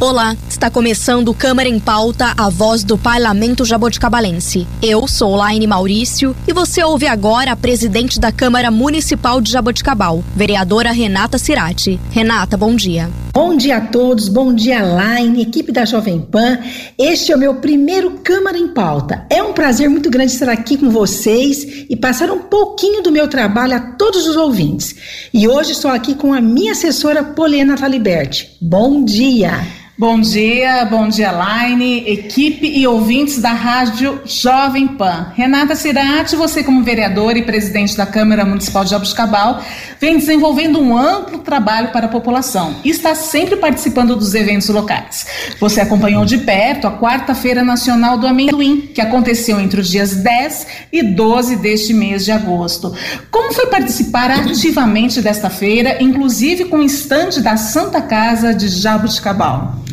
Olá, está começando Câmara em Pauta, a voz do Parlamento Jaboticabalense. Eu sou Laine Maurício e você ouve agora a presidente da Câmara Municipal de Jaboticabal, vereadora Renata Cirati. Renata, bom dia. Bom dia a todos, bom dia Laine, equipe da Jovem Pan. Este é o meu primeiro Câmara em Pauta. É um prazer muito grande estar aqui com vocês e passar um pouquinho do meu trabalho a todos os ouvintes. E hoje estou aqui com a minha assessora Poliana Taliberti. Bom dia! Bom dia, bom dia, Line, equipe e ouvintes da Rádio Jovem Pan. Renata Cirati, você como vereadora e presidente da Câmara Municipal de Jabuticabal, vem desenvolvendo um amplo trabalho para a população e está sempre participando dos eventos locais. Você acompanhou de perto a Quarta-feira Nacional do Amendoim, que aconteceu entre os dias 10 e 12 deste mês de agosto. Como foi participar ativamente desta feira, inclusive com o estande da Santa Casa de Jabuticabal?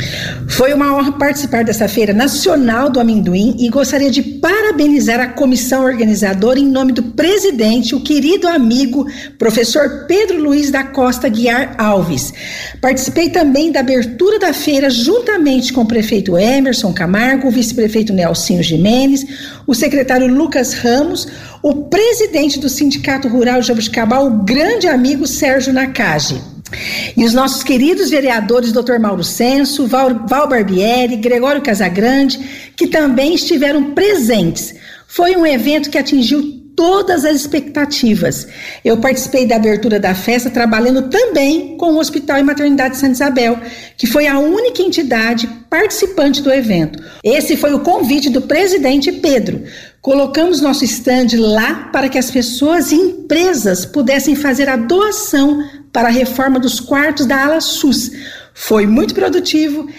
Foi uma honra participar dessa Feira Nacional do Amendoim e gostaria de parabenizar a comissão organizadora em nome do presidente, o querido amigo professor Pedro Luiz da Costa Guiar Alves. Participei também da abertura da feira juntamente com o prefeito Emerson Camargo, o vice-prefeito Nelsinho Jimenez, o secretário Lucas Ramos, o presidente do Sindicato Rural de Jabuticabal, o grande amigo Sérgio Nakage. E os nossos queridos vereadores, Dr. Mauro Senso, Val, Val Barbieri, Gregório Casagrande, que também estiveram presentes. Foi um evento que atingiu todas as expectativas. Eu participei da abertura da festa trabalhando também com o Hospital e Maternidade Santa Isabel, que foi a única entidade participante do evento. Esse foi o convite do presidente Pedro. Colocamos nosso estande lá para que as pessoas e empresas pudessem fazer a doação para a reforma dos quartos da ala SUS. Foi muito produtivo.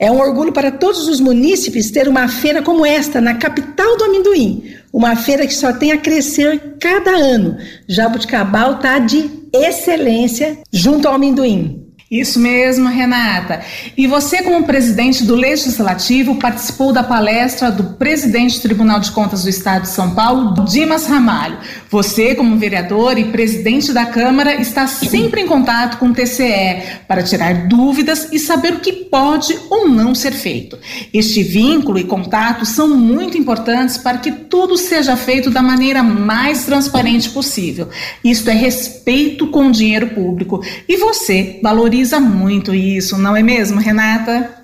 É um orgulho para todos os munícipes ter uma feira como esta na capital do amendoim. Uma feira que só tem a crescer cada ano. Jabuticabal está de excelência junto ao amendoim. Isso mesmo, Renata. E você, como presidente do Legislativo, participou da palestra do presidente do Tribunal de Contas do Estado de São Paulo, Dimas Ramalho. Você, como vereador e presidente da Câmara, está sempre em contato com o TCE para tirar dúvidas e saber o que pode ou não ser feito. Este vínculo e contato são muito importantes para que tudo seja feito da maneira mais transparente possível. Isto é respeito com o dinheiro público. E você valoriza valoriza muito isso, não é mesmo, Renata?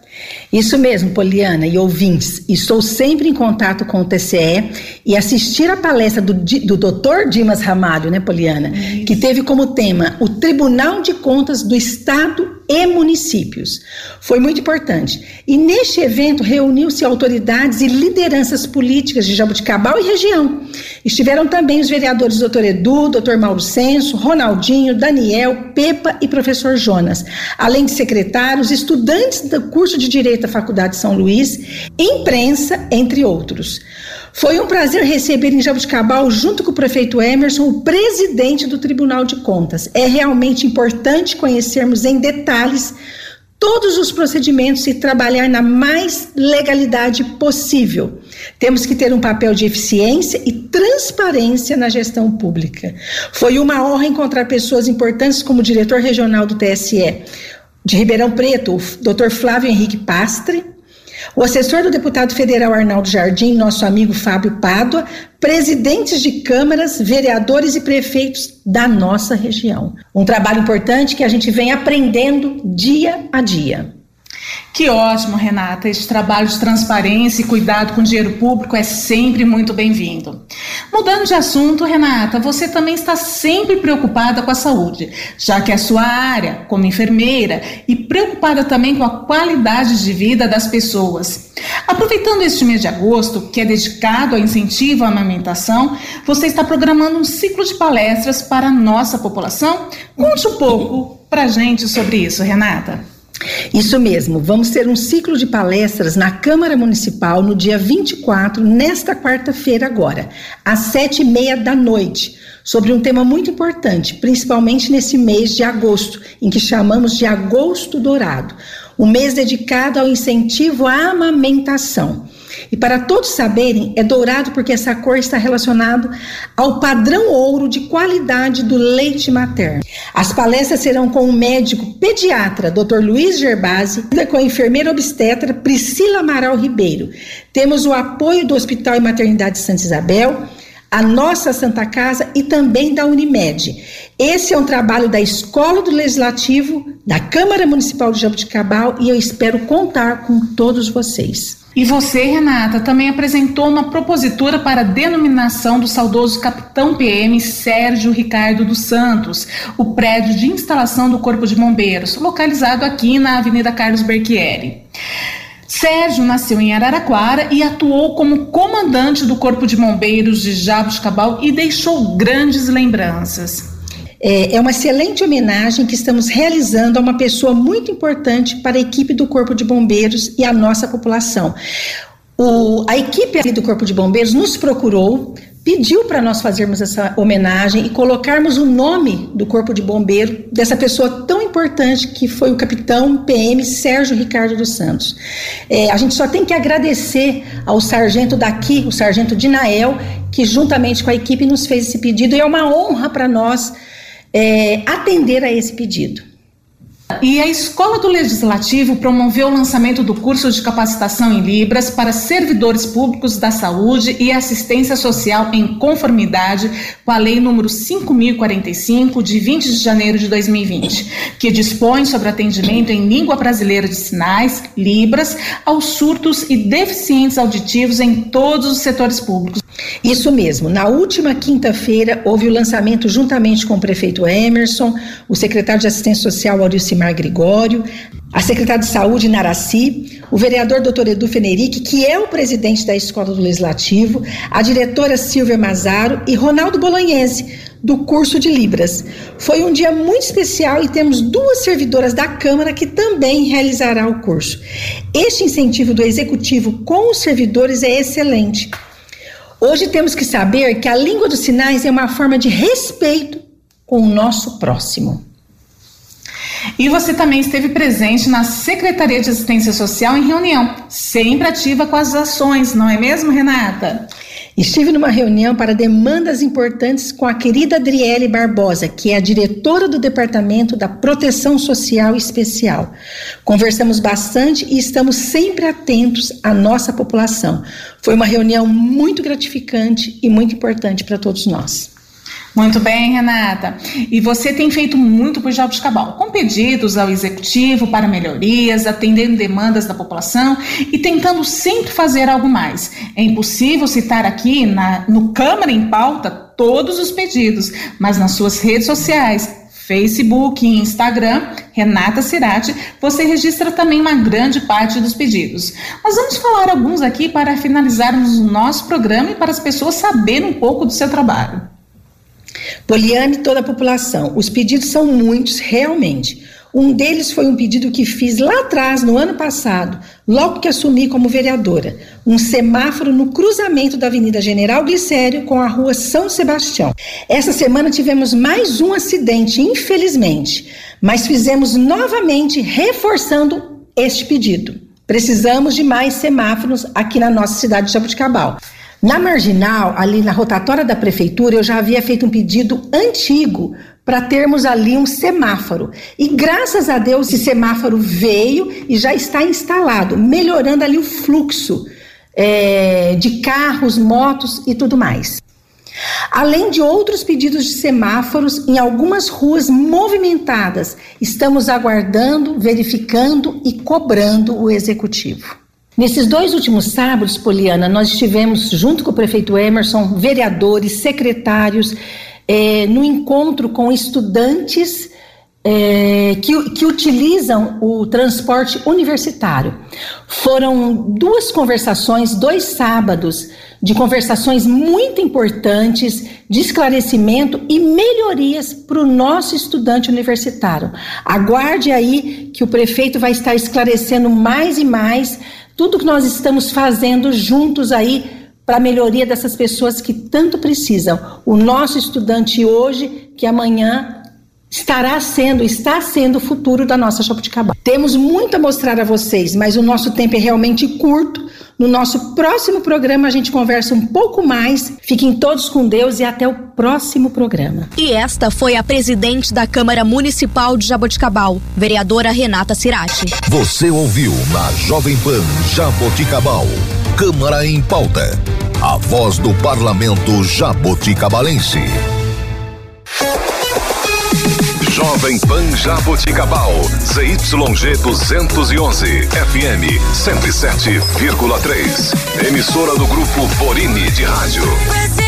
Isso mesmo, Poliana e ouvintes. Estou sempre em contato com o TCE e assistir a palestra do, do Dr. Dimas Ramalho, né, Poliana? Isso. Que teve como tema o Tribunal de Contas do Estado e municípios. Foi muito importante. E neste evento reuniu-se autoridades e lideranças políticas de Jabuticabal e região. Estiveram também os vereadores Dr. Edu, Dr. Mauro Senso, Ronaldinho, Daniel, Pepa e professor Jonas, além de secretários, estudantes do curso de Direito da Faculdade de São Luís, imprensa, entre outros. Foi um prazer receber em Jabuticabal, junto com o prefeito Emerson, o presidente do Tribunal de Contas. É realmente importante conhecermos em detalhes todos os procedimentos e trabalhar na mais legalidade possível. Temos que ter um papel de eficiência e transparência na gestão pública. Foi uma honra encontrar pessoas importantes como o diretor regional do TSE de Ribeirão Preto, o Dr. Flávio Henrique Pastre, o assessor do deputado federal Arnaldo Jardim, nosso amigo Fábio Pádua, presidentes de câmaras, vereadores e prefeitos da nossa região. Um trabalho importante que a gente vem aprendendo dia a dia. Que ótimo, Renata. Esse trabalho de transparência e cuidado com o dinheiro público é sempre muito bem-vindo. Mudando de assunto, Renata, você também está sempre preocupada com a saúde, já que é a sua área, como enfermeira, e preocupada também com a qualidade de vida das pessoas. Aproveitando este mês de agosto, que é dedicado ao incentivo à amamentação, você está programando um ciclo de palestras para a nossa população? Conte um pouco para gente sobre isso, Renata. Isso mesmo, vamos ter um ciclo de palestras na Câmara Municipal no dia 24, nesta quarta-feira agora, às sete e meia da noite, sobre um tema muito importante, principalmente nesse mês de agosto, em que chamamos de Agosto Dourado, um mês dedicado ao incentivo à amamentação. E para todos saberem, é dourado porque essa cor está relacionada ao padrão ouro de qualidade do leite materno. As palestras serão com o médico pediatra, Dr. Luiz Gerbasi, e com a enfermeira obstetra Priscila Amaral Ribeiro. Temos o apoio do Hospital e Maternidade Santa Isabel, a nossa Santa Casa e também da Unimed. Esse é um trabalho da Escola do Legislativo, da Câmara Municipal de Jabuticabal e eu espero contar com todos vocês. E você, Renata, também apresentou uma propositura para a denominação do saudoso capitão PM Sérgio Ricardo dos Santos, o prédio de instalação do Corpo de Bombeiros, localizado aqui na Avenida Carlos Berchieri. Sérgio nasceu em Araraquara e atuou como comandante do Corpo de Bombeiros de Jabuticabal e deixou grandes lembranças. É, é uma excelente homenagem que estamos realizando a uma pessoa muito importante para a equipe do Corpo de Bombeiros e a nossa população. O, a equipe do Corpo de Bombeiros nos procurou, pediu para nós fazermos essa homenagem e colocarmos o nome do Corpo de Bombeiro dessa pessoa tão importante que foi o capitão PM Sérgio Ricardo dos Santos. É, a gente só tem que agradecer ao sargento daqui, o sargento Dinael, que juntamente com a equipe nos fez esse pedido e é uma honra para nós é, atender a esse pedido. E a Escola do Legislativo promoveu o lançamento do curso de capacitação em Libras para servidores públicos da saúde e assistência social em conformidade com a Lei número 5045 de 20 de janeiro de 2020, que dispõe sobre atendimento em língua brasileira de sinais, Libras, aos surtos e deficientes auditivos em todos os setores públicos. Isso mesmo. Na última quinta-feira, houve o lançamento, juntamente com o prefeito Emerson, o secretário de Assistência Social, Aurilcimar Gregório, a secretária de Saúde, Naraci, o vereador Dr. Edu Feneric, que é o presidente da Escola do Legislativo, a diretora Silvia Mazaro e Ronaldo Bolognese, do curso de Libras. Foi um dia muito especial e temos duas servidoras da Câmara que também realizará o curso. Este incentivo do Executivo com os servidores é excelente Hoje temos que saber que a língua dos sinais é uma forma de respeito com o nosso próximo. E você também esteve presente na Secretaria de Assistência Social em reunião, sempre ativa com as ações, não é mesmo, Renata? Estive numa reunião para demandas importantes com a querida Adriele Barbosa, que é a diretora do Departamento da Proteção Social Especial. Conversamos bastante e estamos sempre atentos à nossa população. Foi uma reunião muito gratificante e muito importante para todos nós. Muito bem, Renata. E você tem feito muito por Jabuticabal, com pedidos ao executivo para melhorias, atendendo demandas da população e tentando sempre fazer algo mais. É impossível citar aqui na, no Câmara em Pauta todos os pedidos, mas nas suas redes sociais, Facebook e Instagram, Renata Cirati, você registra também uma grande parte dos pedidos. Nós vamos falar alguns aqui para finalizarmos o nosso programa e para as pessoas saberem um pouco do seu trabalho. Poliane e toda a população. Os pedidos são muitos, realmente. Um deles foi um pedido que fiz lá atrás, no ano passado, logo que assumi como vereadora. Um semáforo no cruzamento da Avenida General Glicério com a Rua São Sebastião. Essa semana tivemos mais um acidente, infelizmente, mas fizemos novamente reforçando este pedido. Precisamos de mais semáforos aqui na nossa cidade de Jabuticabal. Na marginal, ali na rotatória da prefeitura, eu já havia feito um pedido antigo para termos ali um semáforo. E graças a Deus esse semáforo veio e já está instalado, melhorando ali o fluxo é, de carros, motos e tudo mais. Além de outros pedidos de semáforos em algumas ruas movimentadas, estamos aguardando, verificando e cobrando o executivo. Nesses dois últimos sábados, Poliana, nós estivemos, junto com o prefeito Emerson, vereadores, secretários, é, no encontro com estudantes é, que, que utilizam o transporte universitário. Foram duas conversações, dois sábados, de conversações muito importantes, de esclarecimento e melhorias para o nosso estudante universitário. Aguarde aí que o prefeito vai estar esclarecendo mais e mais tudo que nós estamos fazendo juntos aí para a melhoria dessas pessoas que tanto precisam. O nosso estudante hoje, que amanhã estará sendo, está sendo o futuro da nossa Jabuticabal. Temos muito a mostrar a vocês, mas o nosso tempo é realmente curto. No nosso próximo programa a gente conversa um pouco mais. Fiquem todos com Deus e até o próximo programa. E esta foi a presidente da Câmara Municipal de Jaboticabal, vereadora Renata Cirati. Você ouviu na Jovem Pan Jaboticabal, Câmara em Pauta. A voz do parlamento jaboticabalense. Jovem Pan Jaboticabal, ZYG 211, FM 107,3. Emissora do Grupo Borini de Rádio.